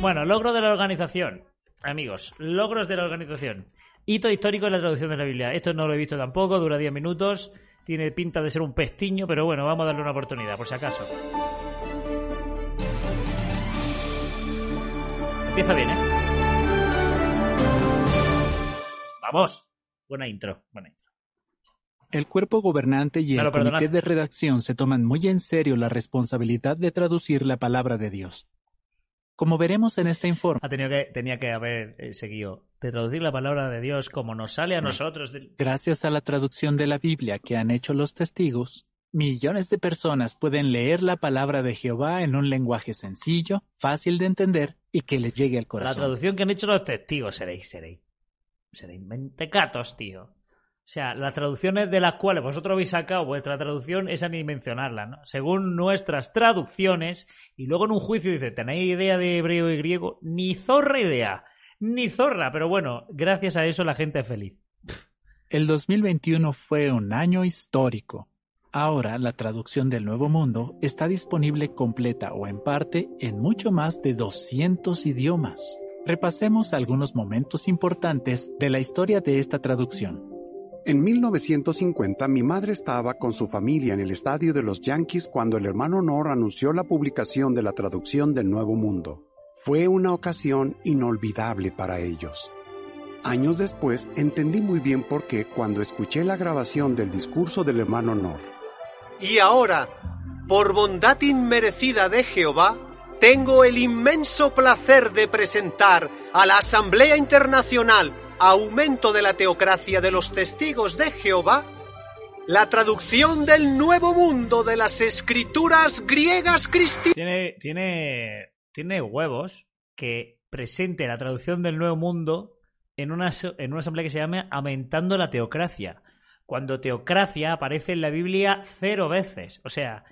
Bueno, logro de la organización. Amigos, logros de la organización. Hito histórico en la traducción de la Biblia. Esto no lo he visto tampoco, dura 10 minutos. Tiene pinta de ser un pestiño, pero bueno, vamos a darle una oportunidad, por si acaso. Empieza bien, ¿eh? Vamos. Buena intro, buena intro. El cuerpo gobernante y el Claro, comité de redacción se toman muy en serio la responsabilidad de traducir la palabra de Dios. Como veremos en este informe, Ha tenido que, tenía que haber eh, seguido de traducir la palabra de Dios como nos sale a nosotros. del- gracias a la traducción de la Biblia que han hecho los testigos, millones de personas pueden leer la palabra de Jehová en un lenguaje sencillo, fácil de entender y que les llegue al La corazón. traducción que han hecho los testigos seréis, seréis. Seréis mentecatos, tío. O sea, las traducciones de las cuales vosotros habéis sacado vuestra traducción, esa ni mencionarla, ¿no? Según nuestras traducciones, y luego en un juicio dice, ¿tenéis idea de hebreo y griego? Ni zorra idea, ni zorra, pero bueno, gracias a eso la gente es feliz. El 2021 fue un año histórico. Ahora la traducción del Nuevo Mundo está disponible completa o en parte en mucho más de 200 idiomas. Repasemos algunos momentos importantes de la historia de esta traducción. En 1950 mi madre estaba con su familia en el estadio de los Yankees cuando el hermano Nor anunció la publicación de la traducción del Nuevo Mundo. Fue una ocasión inolvidable para ellos. Años después entendí muy bien por qué cuando escuché la grabación del discurso del hermano Nor. Y ahora, por bondad inmerecida de Jehová, tengo el inmenso placer de presentar a la Asamblea Internacional Aumento de la Teocracia de los Testigos de Jehová la traducción del Nuevo Mundo de las Escrituras griegas cristianas. Tiene, tiene, tiene huevos que presente la traducción del Nuevo Mundo en una, en una asamblea que se llama Aumentando la Teocracia. Cuando teocracia aparece en la Biblia cero veces. O sea,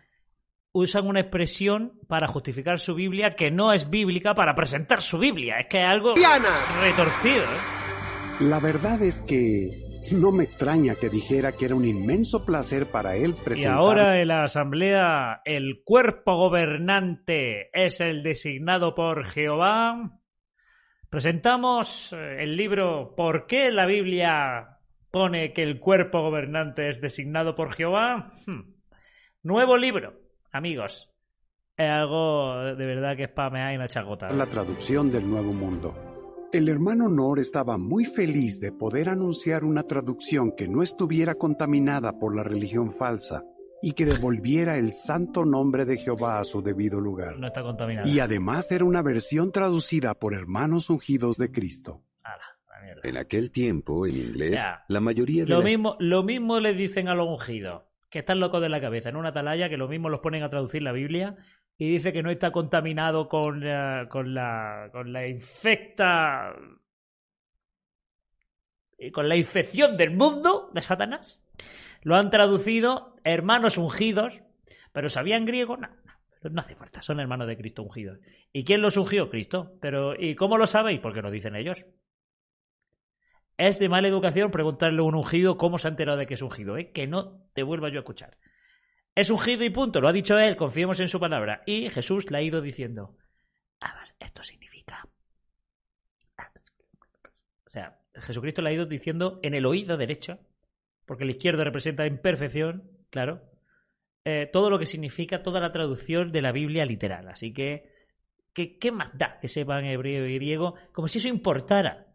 usan una expresión para justificar su Biblia que no es bíblica para presentar su Biblia. Es que es algo retorcido. ¿eh? La verdad es que no me extraña que dijera que era un inmenso placer para él Y presentar ahora en la asamblea el cuerpo gobernante es el designado por Jehová. Presentamos eh, el libro ¿Por qué la Biblia pone que el cuerpo gobernante es designado por Jehová? Hmm. Nuevo libro, amigos. Es algo de verdad que es pamear y una chagota. la traducción del Nuevo Mundo. El hermano Nor estaba muy feliz de poder anunciar una traducción que no estuviera contaminada por la religión falsa y que devolviera el santo nombre de Jehová a su debido lugar. No está contaminado. Y además era una versión traducida por hermanos ungidos de Cristo. En aquel tiempo, en inglés, O sea, la mayoría de Lo la- mismo, lo mismo le dicen a los ungidos, que están locos de la cabeza en una atalaya, que lo mismo los ponen a traducir la Biblia y dice que no está contaminado con, la- con la con la infecta y con la infección del mundo de Satanás. Lo han traducido hermanos ungidos, pero ¿sabían griego? No, no, no hace falta, son hermanos de Cristo ungidos. ¿Y quién los ungió? Cristo. Pero ¿y cómo lo sabéis? Porque lo dicen ellos. Es de mala educación preguntarle a un ungido cómo se ha enterado de que es ungido, ¿eh? Que no te vuelva yo a escuchar. Es ungido y punto, lo ha dicho él, confiemos en su palabra. Y Jesús le ha ido diciendo, a ver, esto significa... O sea, Jesucristo le ha ido diciendo en el oído derecho, porque el izquierdo representa imperfección, claro, eh, todo lo que significa toda la traducción de la Biblia literal. Así que, ¿qué, qué más da que sepan hebreo y griego? Como si eso importara.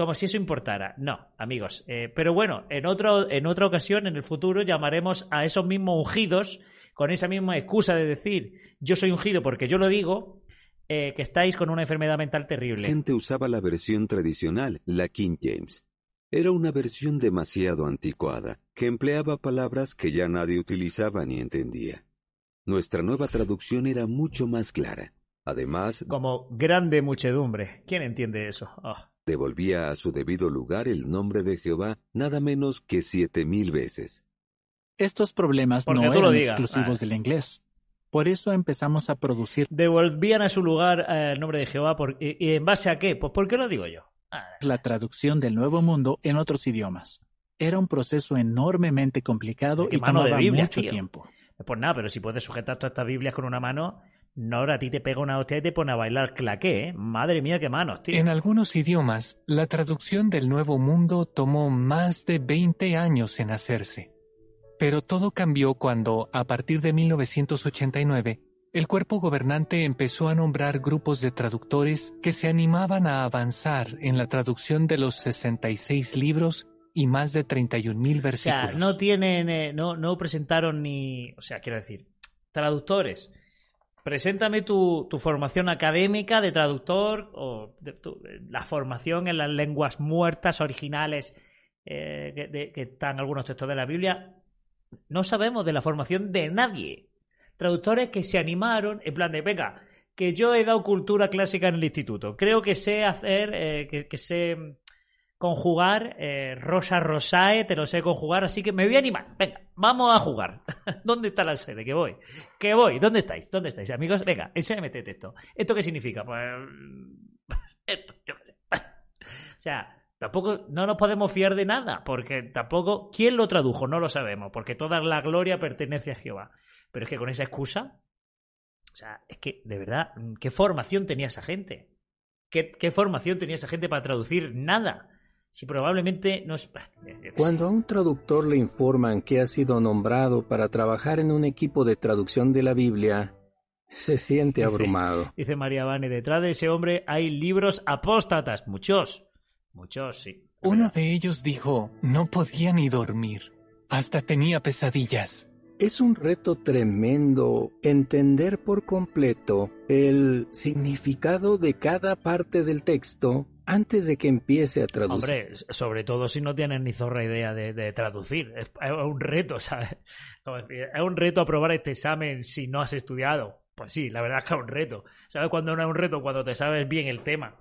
Como si eso importara. No, amigos. Eh, pero bueno, en, otro, en otra ocasión, en el futuro, llamaremos a esos mismos ungidos con esa misma excusa de decir yo soy ungido porque yo lo digo, eh, que estáis con una enfermedad mental La terrible. gente usaba la versión tradicional, la King James. Era una versión demasiado anticuada, que empleaba palabras que ya nadie utilizaba ni entendía. Nuestra nueva traducción era mucho más clara. Además, Como grande muchedumbre. ¿Quién entiende eso? Oh. Devolvía a su debido lugar el nombre de Jehová nada menos que siete mil veces. Estos problemas Porque no eran exclusivos Ah. del inglés. Por eso empezamos a producir Devolvían a su lugar eh, el nombre de Jehová. Por, y, y en base a qué? Pues porque lo digo yo. Ah, la traducción del Nuevo Mundo en otros idiomas. Era un proceso enormemente complicado y tomaba Biblia, mucho tío. tiempo. Pues nada, pero si puedes sujetar todas estas Biblias con una mano, Nora a ti te pega una hostia y te pone a bailar claqué, ¿eh? Madre mía, qué manos, tío. En algunos idiomas, la traducción del Nuevo Mundo tomó más de 20 años en hacerse. Pero todo cambió cuando, a partir de 1989, el cuerpo gobernante empezó a nombrar grupos de traductores que se animaban a avanzar en la traducción de los 66 libros y más de 31.000 O versículos. sea, no tienen, eh, no, no presentaron ni, o sea, quiero decir, traductores. Preséntame tu, formación académica de traductor o de la formación en las lenguas muertas originales eh, que, de- que están algunos textos de la Biblia. No sabemos de la formación de nadie. Traductores que se animaron en plan de, venga, que yo he dado cultura clásica en el instituto. Creo que sé hacer, eh, que, que sé conjugar eh, Rosa Rosae, te lo sé conjugar, así que me voy a animar. Venga, vamos a jugar. ¿Dónde está la sede? Que voy. Que voy. ¿Dónde estáis? ¿Dónde estáis, amigos? Venga, enséñame este texto. ¿Esto qué significa? Pues esto, yo. O sea, tampoco no nos podemos fiar de nada, porque tampoco quién lo tradujo, no lo sabemos, porque toda la gloria pertenece a Jehová. Pero es que con esa excusa, o sea, es que de verdad, ¿qué formación tenía esa gente? ¿Qué, qué formación tenía esa gente para traducir nada? Si probablemente no es. yo qué sé. Cuando a un traductor le informan que ha sido nombrado para trabajar en un equipo de traducción de la Biblia, se siente Dice- abrumado. Dice María Vane, detrás de ese hombre hay libros apóstatas, muchos. Muchos, sí. Uno de ellos dijo, no podía ni dormir. Hasta tenía pesadillas. Es un reto tremendo entender por completo el significado de cada parte del texto antes de que empiece a traducir. Hombre, sobre todo si no tienes ni zorra idea de, de traducir. Es, es un reto, ¿sabes? Es un reto aprobar este examen si no has estudiado. Pues sí, la verdad es que es un reto. ¿Sabes cuándo no es un reto? Cuando te sabes bien el tema.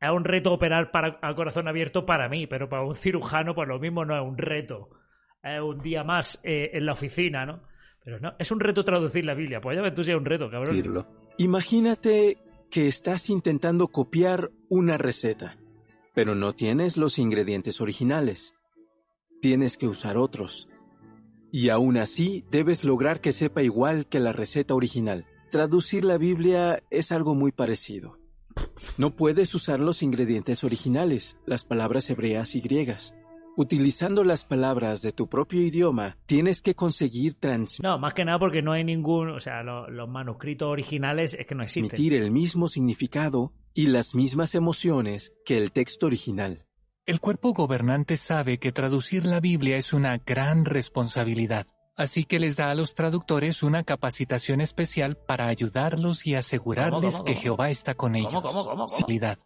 Es un reto operar para, a corazón abierto para mí, pero para un cirujano, pues lo mismo no es un reto. Es un día más eh, en la oficina, ¿no? Pero no, es un reto traducir la Biblia. Pues ya ves tú si es un reto, cabrón. decirlo. Imagínate que estás intentando copiar una receta, pero no tienes los ingredientes originales. Tienes que usar otros. Y aún así debes lograr que sepa igual que la receta original. Traducir la Biblia es algo muy parecido. No puedes usar los ingredientes originales, las palabras hebreas y griegas. Utilizando las palabras de tu propio idioma, tienes que conseguir transmitir No, más que nada porque no hay ningún. O sea, lo- los manuscritos originales es que no existen. transmitir el mismo significado y las mismas emociones que el texto original. El cuerpo gobernante sabe que traducir la Biblia es una gran responsabilidad, así que les da a los traductores una capacitación especial para ayudarlos y asegurarles cómo, que cómo? Jehová está con ellos. ¿Cómo, cómo, cómo, cómo? Facilidad.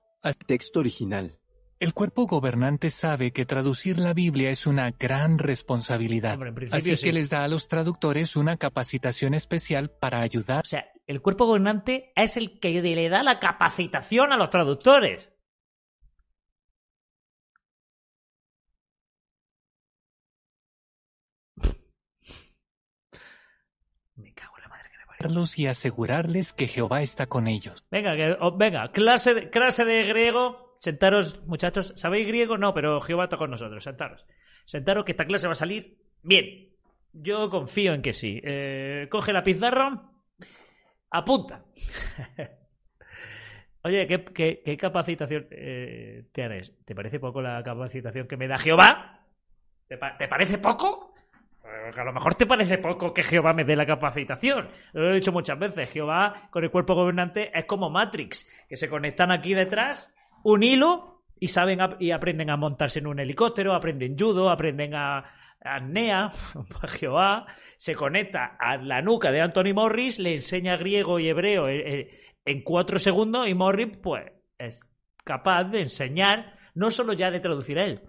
Texto original. El cuerpo gobernante sabe que traducir la Biblia es una gran responsabilidad, Hombre, así sí. que les da a los traductores una capacitación especial para ayudar O sea, el cuerpo gobernante es el que le da la capacitación a los traductores. Me cago en la madre que me parió. los y asegurarles que Jehová está con ellos. Venga, que- oh, venga, clase de, clase de griego. Sentaros, muchachos. ¿Sabéis griego? No, pero Jehová está con nosotros. Sentaros. Sentaros que esta clase va a salir bien. Yo confío en que sí. Eh, coge la pizarra. Apunta. Oye, ¿qué, qué- capacitación eh, tienes? ¿Te parece poco la capacitación que me da Jehová? ¿Te, te parece poco? Eh, a lo mejor te parece poco que Jehová me dé la capacitación. Lo he dicho muchas veces. Jehová con el cuerpo gobernante es como Matrix, que se conectan aquí detrás, un hilo, y saben y aprenden a montarse en un helicóptero, aprenden judo, aprenden a, a apnea. Jehová se conecta a la nuca de Anthony Morris, le enseña griego y hebreo eh, eh, en cuatro segundos y Morris, pues, es capaz de enseñar, no solo ya de traducir a él.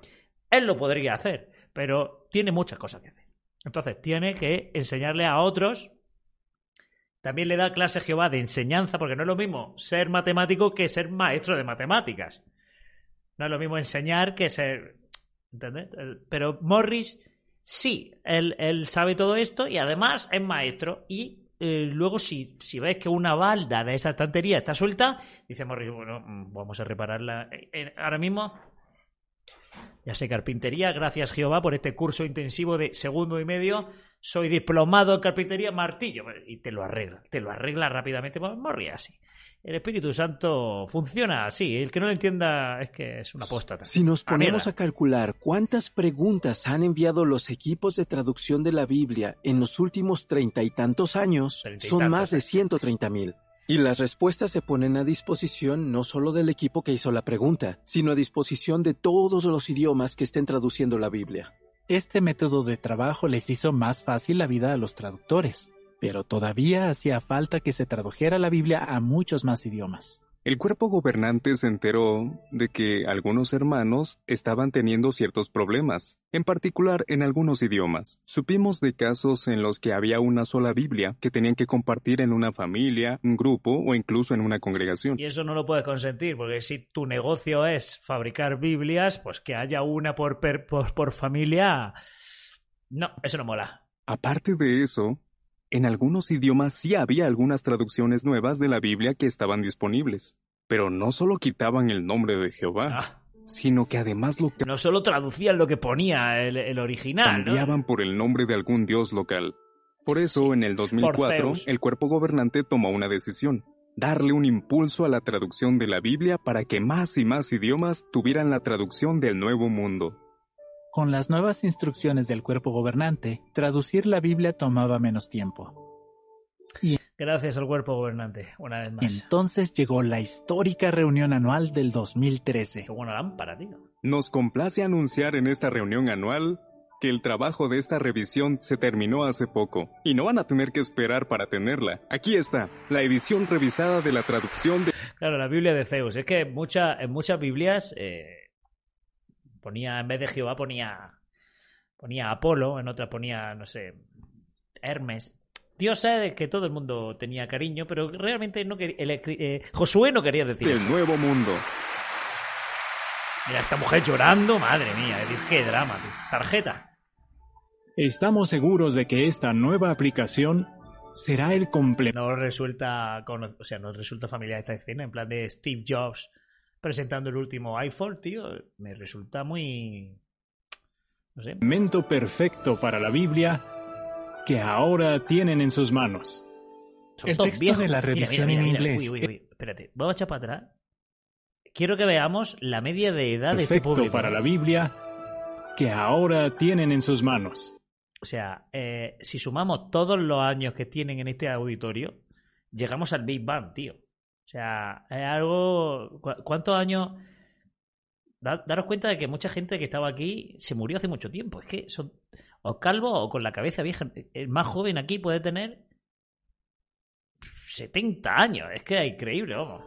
Él lo podría hacer, pero tiene muchas cosas que hacer. Entonces, tiene que enseñarle a otros. También le da clase Jehová de enseñanza, porque no es lo mismo ser matemático que ser maestro de matemáticas. No es lo mismo enseñar que ser. ¿Entendés? Pero Morris, sí, él, él sabe todo esto y además es maestro. Y eh, luego, si, si ves que una balda de esa estantería está suelta, dice Morris, bueno, mm, vamos a repararla. Eh, eh, ahora mismo Ya sé, carpintería, gracias Jehová por este curso intensivo de segundo y medio. Soy diplomado en carpintería, martillo. Y te lo arregla, te lo arregla rápidamente. Morría así. El Espíritu Santo funciona así. El que no lo entienda es que es una apóstata. Si nos ponemos a calcular cuántas preguntas han enviado los equipos de traducción de la Biblia en los últimos treinta y tantos años, y son tantos más de años. 130 mil. Y las respuestas se ponen a disposición no solo del equipo que hizo la pregunta, sino a disposición de todos los idiomas que estén traduciendo la Biblia. Este método de trabajo les hizo más fácil la vida a los traductores, pero todavía hacía falta que se tradujera la Biblia a muchos más idiomas. El cuerpo gobernante se enteró de que algunos hermanos estaban teniendo ciertos problemas, en particular en algunos idiomas. Supimos de casos en los que había una sola Biblia que tenían que compartir en una familia, un grupo o incluso en una congregación. Y eso no lo puedes consentir, porque si tu negocio es fabricar Biblias, pues que haya una por, per- por, por familia. No, eso no mola. Aparte de eso, en algunos idiomas sí había algunas traducciones nuevas de la Biblia que estaban disponibles, pero no solo quitaban el nombre de Jehová, Ah, sino que además lo no solo traducían lo que ponía el, el original, ¿no? cambiaban por el nombre de algún dios local. Por eso, en el 2004, Zeus. el cuerpo gobernante tomó una decisión, darle un impulso a la traducción de la Biblia para que más y más idiomas tuvieran la traducción del Nuevo Mundo. Con las nuevas instrucciones del cuerpo gobernante, traducir la Biblia tomaba menos tiempo. Gracias al cuerpo gobernante, una vez más. Entonces llegó la histórica reunión anual del 2013. Qué buena lámpara, tío. Nos complace anunciar en esta reunión anual que el trabajo de esta revisión se terminó hace poco y no van a tener que esperar para tenerla. Aquí está, la edición revisada de la traducción de Claro, la Biblia de Zeus. Es que mucha- en muchas Biblias eh, ponía, en vez de Jehová, ponía, ponía Apolo, en otras ponía, no sé, Hermes. Dios sabe que todo el mundo tenía cariño, pero realmente no quería, el eh, Josué no quería decir eso. Nuevo Mundo. Mira, esta mujer llorando, madre mía, qué drama, tío. Tarjeta. Estamos seguros de que esta nueva aplicación será el complemento. No resulta, o sea, no resulta familiar esta escena, en plan de Steve Jobs presentando el último iPhone, tío. Me resulta muy, no sé, Momento perfecto para la Biblia que ahora tienen en sus manos. Son El todos texto viejos. de la revisión mira, en mira, mira. inglés. Uy, uy, uy. Espérate, vamos a echar para atrás. Quiero que veamos la media de edad de este Perfecto público. para la Biblia que ahora tienen en sus manos. O sea, eh, si sumamos todos los años que tienen en este auditorio, llegamos al Big Bang, tío. O sea, es algo... ¿cu- ¿Cuántos años...? Da- daros cuenta de que mucha gente que estaba aquí se murió hace mucho tiempo. Es que son o calvos o con la cabeza vieja. El más joven aquí puede tener 70 años. Es que es increíble, vamos.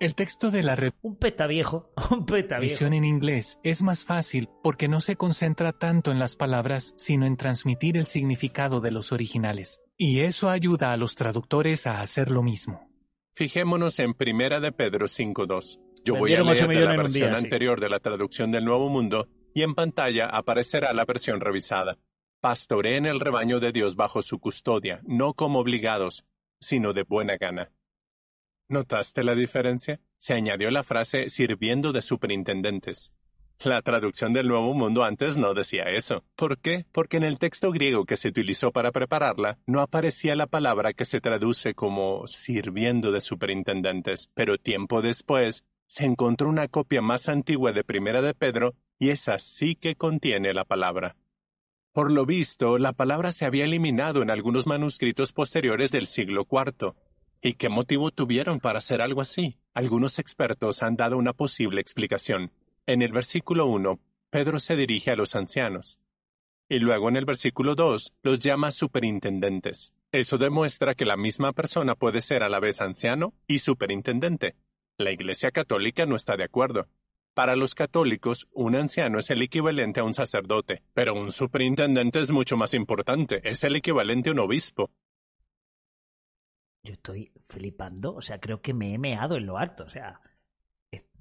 El texto de la Un pesta viejo. Un pesta viejo. en inglés es más fácil porque no se concentra tanto en las palabras, sino en transmitir el significado de los originales. Y eso ayuda a los traductores a hacer lo mismo. Fijémonos en Primera de Pedro 5.2. Yo voy a Vendieron ocho leer de millones la versión día, sí. anterior de la traducción del Nuevo Mundo y en pantalla aparecerá la versión revisada. Pastoreen el rebaño de Dios bajo su custodia, no como obligados, sino de buena gana. ¿Notaste la diferencia? Se añadió la frase sirviendo de superintendentes. La traducción del Nuevo Mundo antes no decía eso. ¿Por qué? Porque en el texto griego que se utilizó para prepararla no aparecía la palabra que se traduce como sirviendo de superintendentes, pero tiempo después se encontró una copia más antigua de Primera de Pedro y esa sí que contiene la palabra. Por lo visto, la palabra se había eliminado en algunos manuscritos posteriores del siglo IV. ¿Y qué motivo tuvieron para hacer algo así? Algunos expertos han dado una posible explicación. En el versículo 1, Pedro se dirige a los ancianos. Y luego en el versículo 2 los llama superintendentes. Eso demuestra que la misma persona puede ser a la vez anciano y superintendente. La Iglesia Católica no está de acuerdo. Para los católicos, un anciano es el equivalente a un sacerdote, pero un superintendente es mucho más importante, es el equivalente a un obispo. Yo estoy flipando. O sea, creo que me he meado en lo alto. O sea,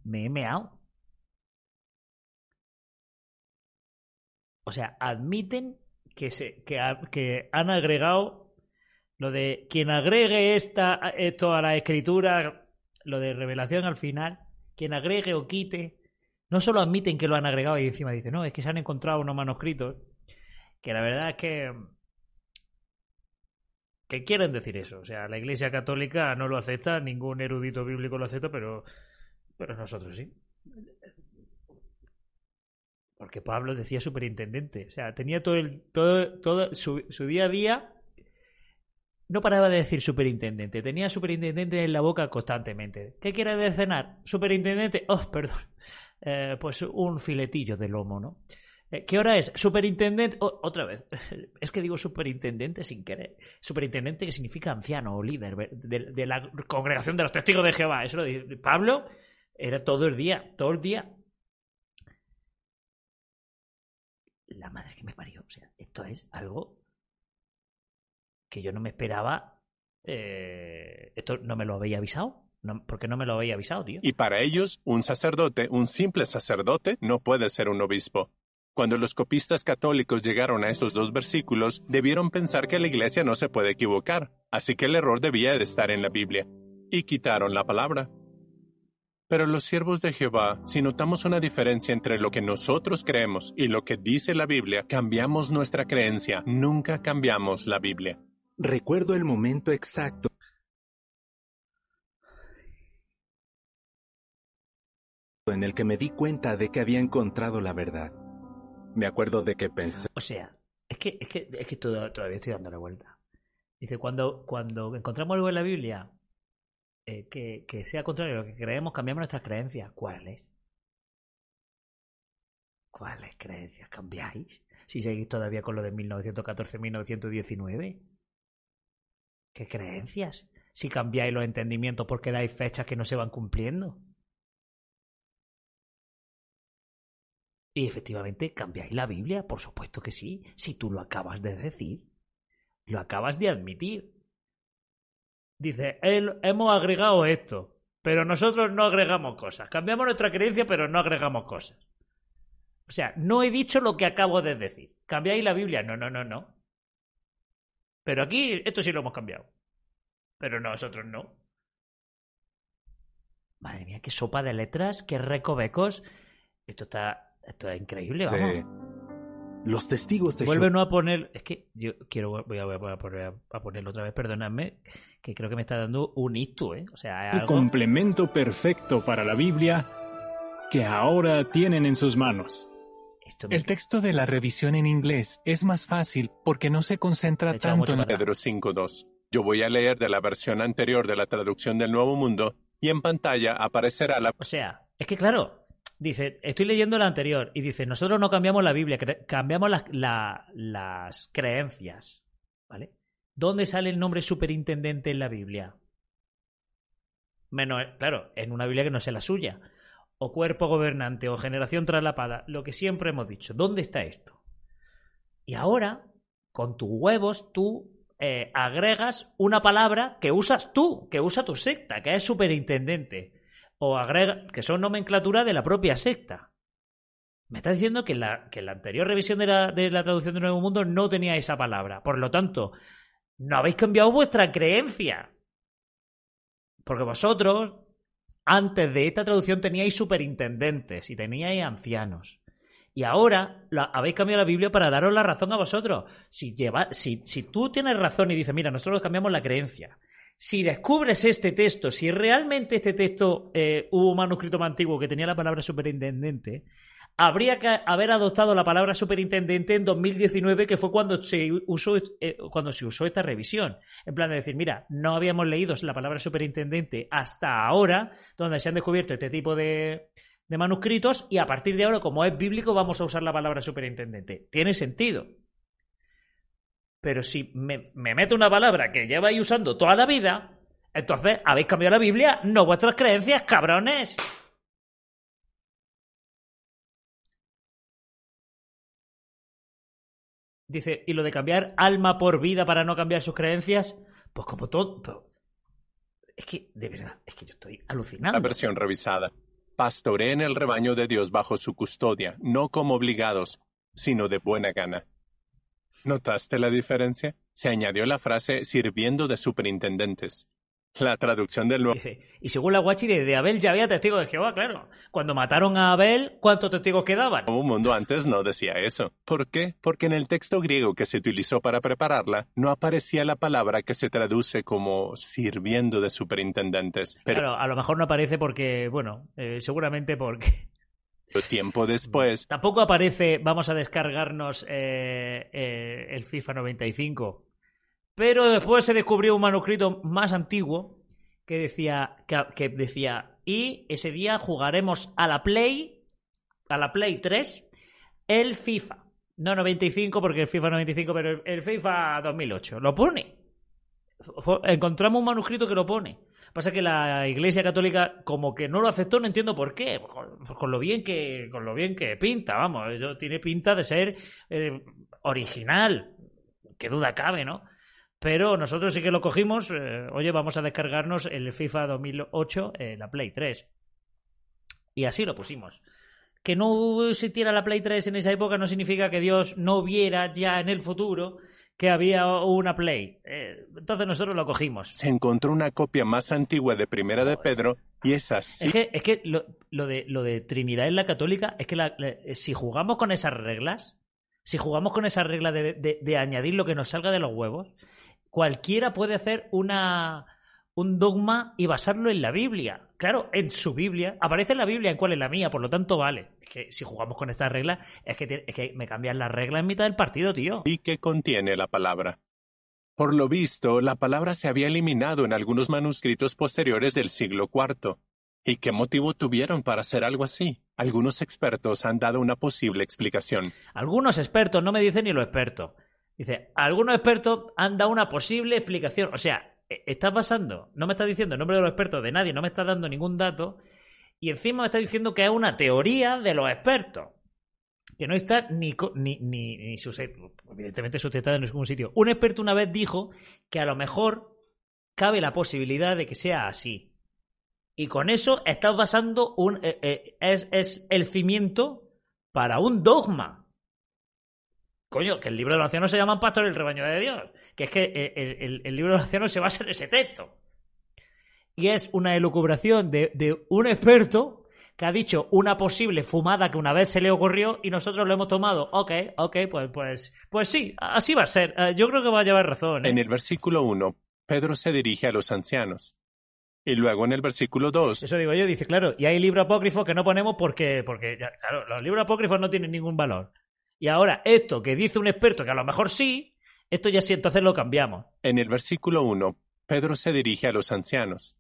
me he meado. O sea, admiten que, se, que, que han agregado lo de quien agregue esta, esto a la escritura, lo de revelación al final, quien agregue o quite, No solo admiten que lo han agregado y encima dicen, no, es que se han encontrado unos manuscritos que la verdad es que que quieren decir eso. O sea, la Iglesia Católica no lo acepta, ningún erudito bíblico lo acepta, pero, pero nosotros sí. Porque Pablo decía superintendente. O sea, tenía todo el. todo, todo su, día a día. No paraba de decir superintendente. Tenía superintendente en la boca constantemente. ¿Qué quiere de cenar? Superintendente. Oh, perdón. Eh, pues un filetillo de lomo, ¿no? Eh, ¿Qué hora es? Superintendente. Otra vez. Es que digo superintendente sin querer. Superintendente que significa anciano o líder de, de la congregación de los testigos de Jehová. Eso lo dice Pablo. Era todo el día, todo el día. La madre que me parió. O sea, esto es algo que yo no me esperaba. Eh, esto no me lo había avisado. No, ¿Por qué no me lo había avisado, tío? Y para ellos, un sacerdote, un simple sacerdote, no puede ser un obispo. Cuando los copistas católicos llegaron a esos dos versículos, debieron pensar que la iglesia no se puede equivocar, así que el error debía de estar en la Biblia. Y quitaron la palabra. Pero los siervos de Jehová, si notamos una diferencia entre lo que nosotros creemos y lo que dice la Biblia, cambiamos nuestra creencia, nunca cambiamos la Biblia. Recuerdo el momento exacto en el que me di cuenta de que había encontrado la verdad. Me acuerdo de que pensé. O sea, es que, es que, es que todavía estoy dando la vuelta. Dice, cuando, cuando encontramos algo en la Biblia eh, que, sea contrario a lo que creemos, cambiamos nuestras creencias. ¿Cuáles? ¿Cuáles creencias cambiáis? Si seguís todavía con lo de 1914-1919. ¿Qué creencias? Si cambiáis los entendimientos porque dais fechas que no se van cumpliendo. Y efectivamente, ¿cambiáis la Biblia? Por supuesto que sí, si tú lo acabas de decir. Lo acabas de admitir. Dice, él, hemos agregado esto, pero nosotros no agregamos cosas. Cambiamos nuestra creencia, pero no agregamos cosas. O sea, no he dicho lo que acabo de decir. ¿Cambiáis la Biblia? No, no, no, no. Pero aquí, esto sí lo hemos cambiado. Pero nosotros no. Madre mía, qué sopa de letras, qué recovecos. Esto está esto es increíble, vamos. Sí. Los testigos de Vuelve no a poner. Es que yo quiero. Voy a, voy a, poner, a ponerlo otra vez, perdonadme. Que creo que me está dando un hito, ¿eh? O sea, El algo... complemento perfecto para la Biblia que ahora tienen en sus manos. Me... El texto de la revisión en inglés es más fácil porque no se concentra tanto en Pedro 5.2. Yo voy a leer de la versión anterior de la traducción del Nuevo Mundo y en pantalla aparecerá la. O sea, es que claro, Dice, estoy leyendo la anterior y dice, nosotros no cambiamos la Biblia, cambiamos las, la, las creencias. ¿Vale? ¿Dónde sale el nombre superintendente en la Biblia? Menos, claro, en una Biblia que no sea la suya. O cuerpo gobernante, o generación traslapada, lo que siempre hemos dicho. ¿Dónde está esto? Y ahora, con tus huevos, tú eh, agregas una palabra que usas tú, que usa tu secta, que es superintendente o agrega, que son nomenclatura de la propia secta. Me está diciendo que la, que la anterior revisión de la, de la traducción de Nuevo Mundo no tenía esa palabra. Por lo tanto, no habéis cambiado vuestra creencia. Porque vosotros, antes de esta traducción, teníais superintendentes y teníais ancianos. Y ahora habéis cambiado la Biblia para daros la razón a vosotros. Si, si, si tú tienes razón y dices, mira, nosotros cambiamos la creencia si descubres este texto, si realmente este texto eh, hubo un manuscrito más antiguo que tenía la palabra superintendente, habría que haber adoptado la palabra superintendente en 2019, que fue cuando se usó, eh, cuando se usó esta revisión. En plan de decir, mira, no habíamos leído la palabra superintendente hasta ahora, donde se han descubierto este tipo de, de manuscritos, y a partir de ahora, como es bíblico, vamos a usar la palabra superintendente. Tiene sentido. Pero si me, me meto una palabra que lleváis usando toda la vida, entonces habéis cambiado la Biblia, no vuestras creencias, cabrones. Dice, ¿y lo de cambiar alma por vida para no cambiar sus creencias? Pues como todo... Es que, de verdad, es que yo estoy alucinando. La versión revisada. Pastoreen el rebaño de Dios bajo su custodia, no como obligados, sino de buena gana. ¿Notaste la diferencia? Se añadió la frase sirviendo de superintendentes. La traducción del nuevo. Y según la guachi de, Abel ya había testigos de Jehová, claro. Cuando mataron a Abel, ¿cuántos testigos quedaban? Nuevo Mundo antes no decía eso. ¿Por qué? Porque en el texto griego que se utilizó para prepararla no aparecía la palabra que se traduce como sirviendo de superintendentes. Pero Claro, a lo mejor no aparece porque, bueno, eh, seguramente porque tiempo después, tampoco aparece, vamos a descargarnos eh, eh, el FIFA 95. Pero después se descubrió un manuscrito más antiguo que decía, que, que decía, y ese día jugaremos a la Play, a la Play 3, el FIFA. No 95 porque el FIFA 95, pero el, el FIFA 2008. Lo pone. Encontramos un manuscrito que lo pone. Pasa que la Iglesia Católica como que no lo aceptó, no entiendo por qué. Con, con lo bien que con lo bien que pinta, vamos, tiene pinta de ser eh, original. Qué duda cabe, ¿no? Pero nosotros sí que lo cogimos. eh, oye, vamos a descargarnos el FIFA 2008, eh, la Play 3. Y así lo pusimos. Que no existiera la Play 3 en esa época no significa que Dios no viera ya en el futuro que había una Play. Eh, entonces nosotros lo cogimos. se encontró una copia más antigua de Primera de Pedro y esa sí Es que, es que lo, lo de, lo de Trinidad en la católica es que la- la- si jugamos con esas reglas, si jugamos con esa regla de, de- de añadir lo que nos salga de los huevos, cualquiera puede hacer una, un dogma y basarlo en la Biblia. Claro, en su Biblia. Aparece en la Biblia en cuál es la mía, por lo tanto vale. Es que si jugamos con estas reglas, es que, te- es que me cambian las reglas en mitad del partido, tío. y que contiene la palabra. Por lo visto, la palabra se había eliminado en algunos manuscritos posteriores del siglo IV. ¿Y qué motivo tuvieron para hacer algo así? Algunos expertos han dado una posible explicación. Algunos expertos, no me dicen ni los expertos. Dice, algunos expertos han dado una posible explicación. O sea, estás basando, no me estás diciendo el nombre de los expertos de nadie, no me estás dando ningún dato, y encima me estás diciendo que es una teoría de los expertos. Que no está ni, ni, ni, ni evidentemente sustentada en ningún sitio. Un experto una vez dijo que a lo mejor cabe la posibilidad de que sea así. Y con eso estás basando un. eh, eh, es, es el cimiento para un dogma. Coño, que el libro de los ancianos se llama Pastor el rebaño de Dios. Que es que eh, el, el- el libro de los ancianos se basa en ese texto. Y es una elucubración de, de un experto que ha dicho una posible fumada que una vez se le ocurrió y nosotros lo hemos tomado. Ok, ok, pues, pues, pues sí, así va a ser. Eh, yo creo que va a llevar razón. ¿eh? En el versículo 1, Pedro se dirige a los ancianos. Y luego en el versículo 2, Eso digo yo, dice, claro, y hay libros apócrifos que no ponemos porque, porque ya, claro, los libros apócrifos no tienen ningún valor. Y ahora, esto que dice un experto que a lo mejor sí, esto ya sí, entonces lo cambiamos. en el versículo 1, Pedro se dirige a los ancianos.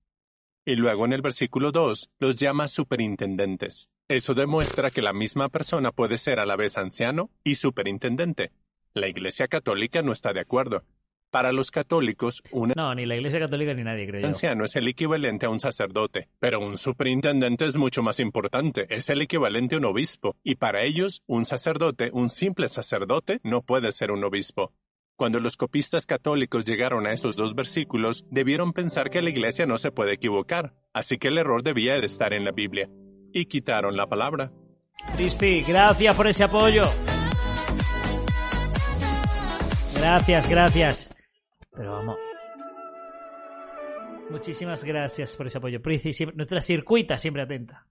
Y luego en el versículo 2, los llama superintendentes. Eso demuestra que la misma persona puede ser a la vez anciano y superintendente. La Iglesia Católica no está de acuerdo. Para los católicos, un No, ni la Iglesia Católica ni nadie, creo anciano es el equivalente a un sacerdote, pero un superintendente es mucho más importante, es el equivalente a un obispo, y para ellos, un sacerdote, un simple sacerdote, no puede ser un obispo. Cuando los copistas católicos llegaron a esos dos versículos, debieron pensar que la iglesia no se puede equivocar, así que el error debía de estar en la Biblia. Y quitaron la palabra. Cristi, gracias por ese apoyo. Gracias, gracias. Pero vamos. Muchísimas gracias por ese apoyo. Prici, siempre- nuestra circuita siempre atenta.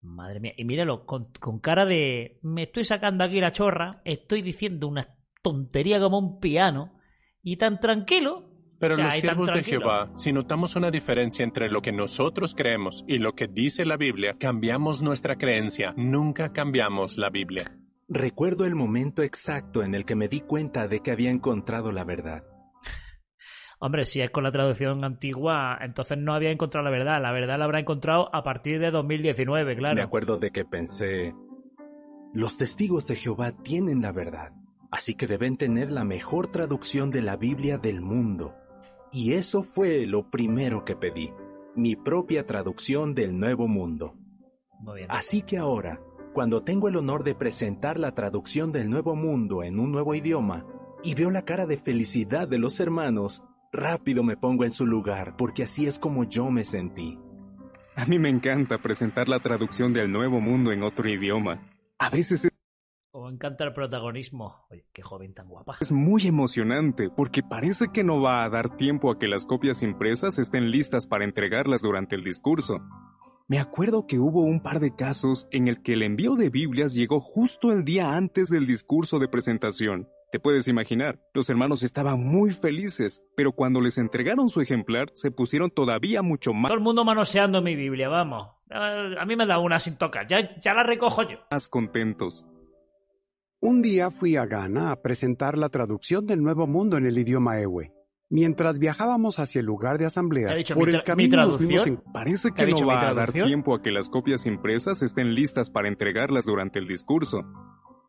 Madre mía. Y míralo, con, con cara de. Me estoy sacando aquí la chorra. Estoy diciendo una tontería como un piano. Y tan tranquilo. Pero O sea, los siervos de. Jehová, si notamos una diferencia entre lo que nosotros creemos y lo que dice la Biblia, cambiamos nuestra creencia, nunca cambiamos la Biblia. Recuerdo el momento exacto en el que me di cuenta de que había encontrado la verdad. Hombre, si es con la traducción antigua, entonces no había encontrado la verdad. La verdad la habrá encontrado a partir de 2019, claro. Me acuerdo de que pensé, los testigos de Jehová tienen la verdad, así que deben tener la mejor traducción de la Biblia del mundo. Y eso fue lo primero que pedí, mi propia traducción del Nuevo Mundo. Muy bien. Así que ahora, cuando tengo el honor de presentar la traducción del Nuevo Mundo en un nuevo idioma, y veo la cara de felicidad de los hermanos, rápido me pongo en su lugar, porque así es como yo me sentí. A mí me encanta presentar la traducción del Nuevo Mundo en otro idioma. A veces O encanta el protagonismo. Oye, qué joven tan guapa. Es muy emocionante porque parece que no va a dar tiempo a que las copias impresas estén listas para entregarlas durante el discurso. Me acuerdo que hubo un par de casos en el que el envío de Biblias llegó justo el día antes del discurso de presentación. Te puedes imaginar, los hermanos estaban muy felices, pero cuando les entregaron su ejemplar se pusieron todavía mucho más... Todo el mundo manoseando mi Biblia, vamos. A mí me da una sin tocar, ya, ya la recojo yo. Más contentos. Un día fui a Ghana a presentar la traducción del Nuevo Mundo en el idioma Ewe. Mientras viajábamos hacia el lugar de asambleas, dicho, por el camino mi nos fuimos en... traducción? Parece ¿Qué que dicho no va a dar tiempo a que las copias impresas estén listas para entregarlas durante el discurso.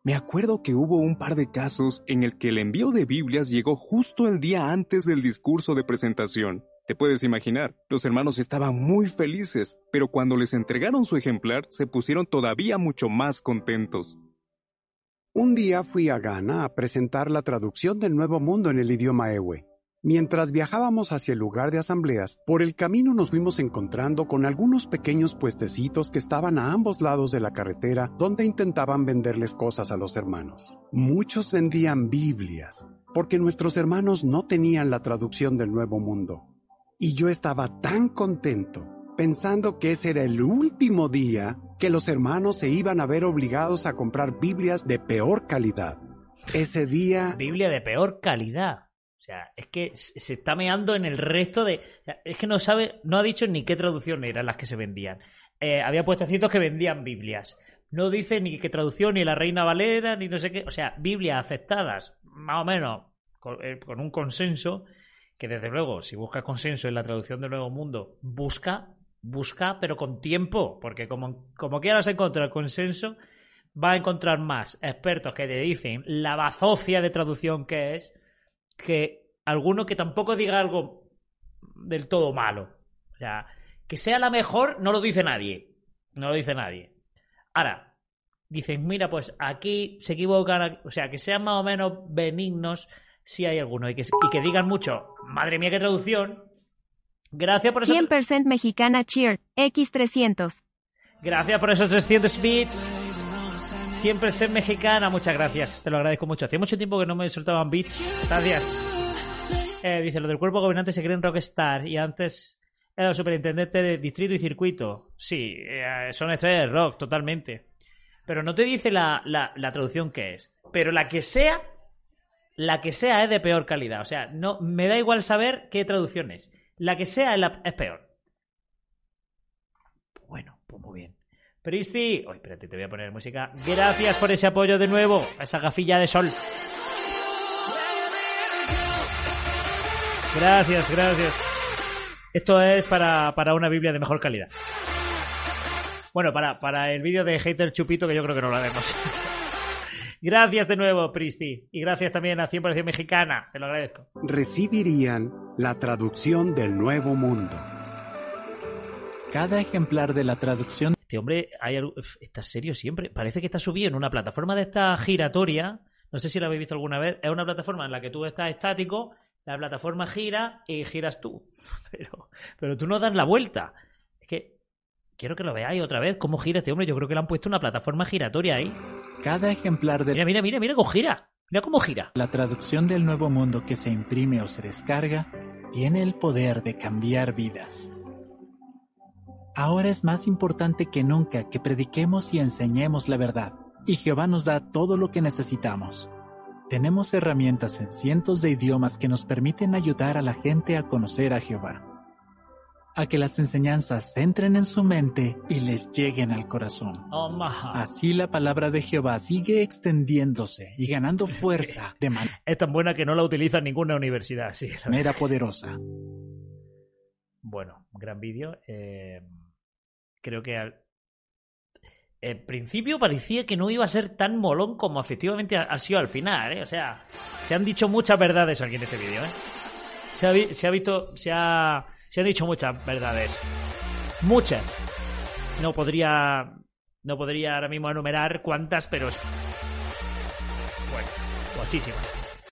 Me acuerdo que hubo un par de casos en el que el envío de Biblias llegó justo el día antes del discurso de presentación. Te puedes imaginar, los hermanos estaban muy felices, pero cuando les entregaron su ejemplar se pusieron todavía mucho más contentos. Un día fui a Ghana a presentar la traducción del Nuevo Mundo en el idioma Ewe. Mientras viajábamos hacia el lugar de asambleas, por el camino nos fuimos encontrando con algunos pequeños puestecitos que estaban a ambos lados de la carretera donde intentaban venderles cosas a los hermanos. Muchos vendían Biblias, porque nuestros hermanos no tenían la traducción del Nuevo Mundo. Y yo estaba tan contento, pensando que ese era el último día que los hermanos se iban a ver obligados a comprar Biblias de peor calidad. Ese día... Biblia de peor calidad. O sea, es que se está meando en el resto de. es que no sabe, no ha dicho ni qué traducción eran las que se vendían. Eh, había puestecitos que vendían Biblias. No dice ni qué traducción, ni la Reina Valera, ni no sé qué. O sea, Biblias aceptadas, más o menos, con, eh, un consenso. Que desde luego, si buscas consenso en la traducción del Nuevo Mundo, busca, busca, pero con tiempo. Porque como, como quieras encontrar consenso, va a encontrar más expertos que te dicen la bazofia de traducción que es que alguno que tampoco diga algo del todo malo. O sea, que sea la mejor no lo dice nadie. No lo dice nadie. Ahora, dicen, mira, pues aquí se equivocan, o sea, que sean más o menos benignos si hay alguno y que, y que digan mucho, madre mía, qué traducción. Gracias por eso. 100% mexicana cheer, X300. Gracias por esos 300 bits. Siempre ser mexicana, muchas gracias. Te lo agradezco mucho. Hacía mucho tiempo que no me soltaban bits. Gracias. Eh, dice, lo del cuerpo gobernante se cree en Rockstar y antes era el superintendente de distrito y circuito. Sí, eh, son estrellas de rock, totalmente. Pero no te dice la, la, la traducción que es. Pero la que sea, la que sea es de peor calidad. O sea, no me da igual saber qué traducción es. La que sea es, la- es peor. Bueno, pues muy bien. Pristi, oye, espérate, te voy a poner música. Gracias por ese apoyo de nuevo, a esa gafilla de sol. Gracias, gracias. Esto es para, para una Biblia de mejor calidad. Bueno, para, para el vídeo de Hater Chupito, que yo creo que no lo haremos. gracias de nuevo, Pristi. Y gracias también a 100% Mexicana. Te lo agradezco. recibirían la traducción del Nuevo Mundo. Cada ejemplar de la traducción Este hombre hay algo- está serio siempre. Parece que está subido en una plataforma de esta giratoria. No sé si la habéis visto alguna vez. Es una plataforma en la que tú estás estático, la plataforma gira y giras tú. Pero, pero tú no das la vuelta. Es que quiero que lo veáis otra vez cómo gira este hombre. Yo creo que le han puesto una plataforma giratoria ahí. Cada ejemplar de Mira, mira, mira, mira cómo gira. Mira cómo gira. la traducción del Nuevo Mundo que se imprime o se descarga tiene el poder de cambiar vidas. Ahora es más importante que nunca que prediquemos y enseñemos la verdad, y Jehová nos da todo lo que necesitamos. Tenemos herramientas en cientos de idiomas que nos permiten ayudar a la gente a conocer a Jehová, a que las enseñanzas entren en su mente y les lleguen al corazón. Así la palabra de Jehová sigue extendiéndose y ganando fuerza de Es tan buena que no la utiliza ninguna universidad. Sí, manera poderosa. Bueno, gran vídeo. Eh, creo que al principio parecía que no iba a ser tan molón como efectivamente ha, sido al final, ¿eh? O sea, se han dicho muchas verdades aquí en este vídeo, ¿eh? Se ha, visto, se ha, han dicho muchas verdades. Muchas. No podría, no podría ahora mismo enumerar cuántas, pero... Bueno, muchísimas.